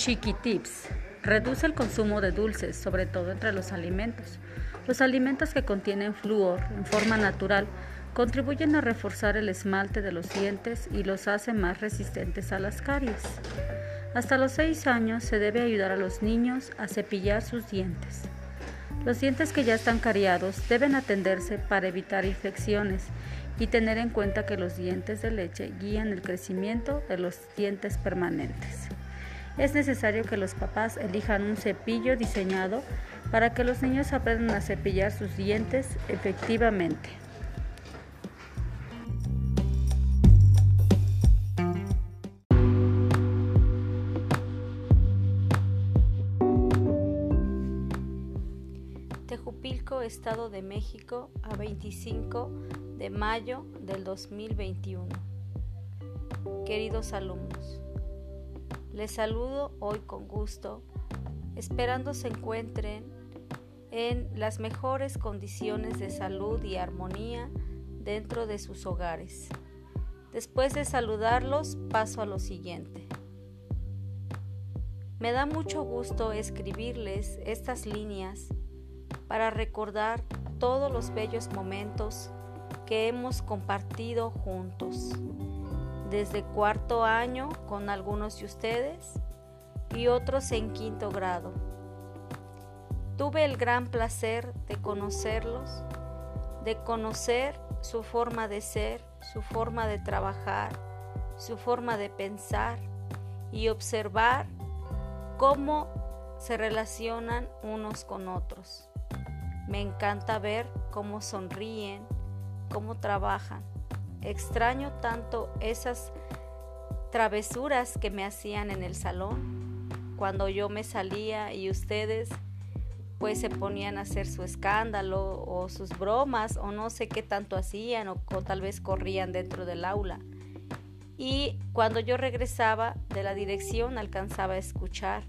Chiquitips. Reduce el consumo de dulces, sobre todo entre los alimentos. Los alimentos que contienen flúor en forma natural contribuyen a reforzar el esmalte de los dientes y los hacen más resistentes a las caries. Hasta los 6 años se debe ayudar a los niños a cepillar sus dientes. Los dientes que ya están cariados deben atenderse para evitar infecciones y tener en cuenta que los dientes de leche guían el crecimiento de los dientes permanentes. Es necesario que los papás elijan un cepillo diseñado para que los niños aprendan a cepillar sus dientes efectivamente. Tejupilco, Estado de México, a 25 de mayo del 2021. Queridos alumnos, les saludo hoy con gusto, esperando se encuentren en las mejores condiciones de salud y armonía dentro de sus hogares. Después de saludarlos, paso a lo siguiente. Me da mucho gusto escribirles estas líneas para recordar todos los bellos momentos que hemos compartido juntos desde cuarto año con algunos de ustedes y otros en quinto grado. Tuve el gran placer de conocerlos, de conocer su forma de ser, su forma de trabajar, su forma de pensar y observar cómo se relacionan unos con otros. Me encanta ver cómo sonríen, cómo trabajan. Extraño tanto esas travesuras que me hacían en el salón, cuando yo me salía y ustedes pues se ponían a hacer su escándalo o sus bromas o no sé qué tanto hacían o, tal vez corrían dentro del aula. Y cuando yo regresaba de la dirección alcanzaba a escuchar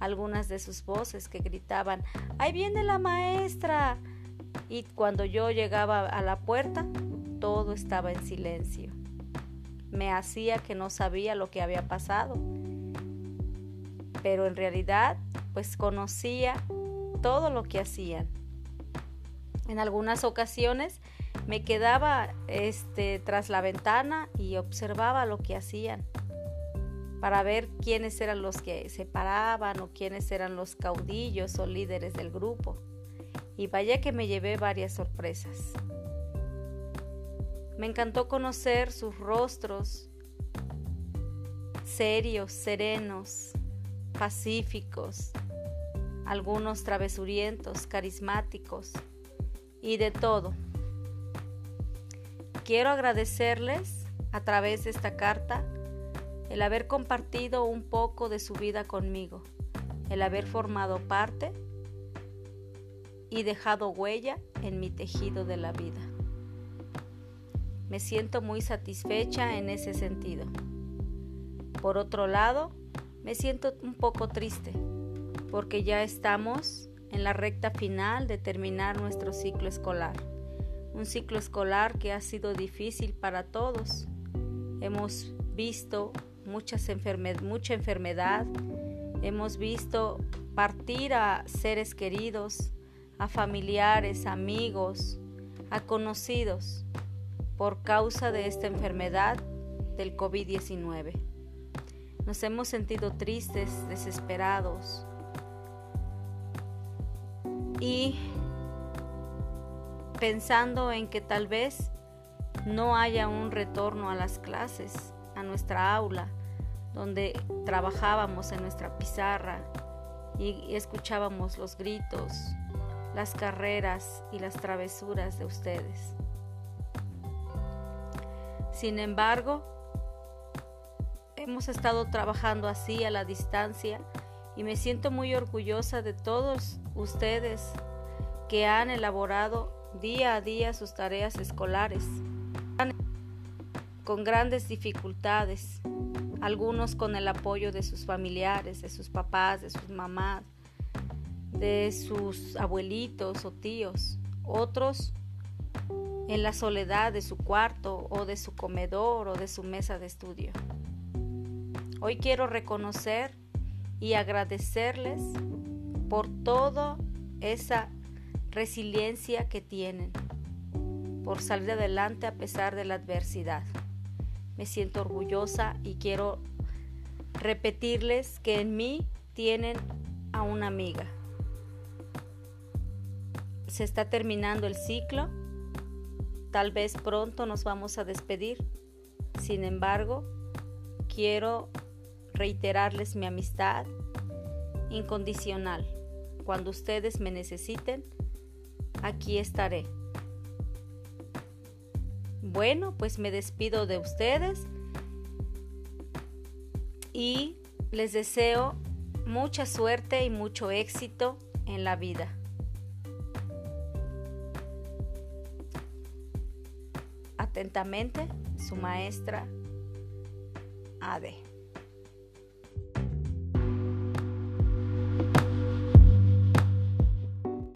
algunas de sus voces que gritaban, ¡ahí viene la maestra! Y cuando yo llegaba a la puerta, todo estaba en silencio. Me hacía que no sabía lo que había pasado, pero en realidad pues conocía todo lo que hacían. En algunas ocasiones me quedaba este, tras la ventana y observaba lo que hacían para ver quiénes eran los que se paraban o quiénes eran los caudillos o líderes del grupo. Y vaya que me llevé varias sorpresas. Me encantó conocer sus rostros serios, serenos, pacíficos, algunos travesurientos, carismáticos y de todo. Quiero agradecerles a través de esta carta el haber compartido un poco de su vida conmigo, el haber formado parte y dejado huella en mi tejido de la vida. Me siento muy satisfecha en ese sentido. Por otro lado, me siento un poco triste porque ya estamos en la recta final de terminar nuestro ciclo escolar. Un ciclo escolar que ha sido difícil para todos. Hemos visto muchas mucha enfermedad, hemos visto partir a seres queridos, a familiares, amigos, a conocidos por causa de esta enfermedad del COVID-19. Nos hemos sentido tristes, desesperados y pensando en que tal vez no haya un retorno a las clases, a nuestra aula, donde trabajábamos en nuestra pizarra y escuchábamos los gritos, las carreras y las travesuras de ustedes. Sin embargo, hemos estado trabajando así a la distancia y me siento muy orgullosa de todos ustedes que han elaborado día a día sus tareas escolares. Con grandes dificultades, algunos con el apoyo de sus familiares, de sus papás, de sus mamás, de sus abuelitos o tíos, otros en la soledad de su cuarto o de su comedor o de su mesa de estudio. Hoy quiero reconocer y agradecerles por toda esa resiliencia que tienen, por salir adelante a pesar de la adversidad. Me siento orgullosa y quiero repetirles que en mí tienen a una amiga. Se está terminando el ciclo, tal vez pronto nos vamos a despedir. Sin embargo, quiero reiterarles mi amistad incondicional. Cuando ustedes me necesiten, aquí estaré. Bueno, pues me despido de ustedes y les deseo mucha suerte y mucho éxito en la vida. Atentamente, su maestra AD.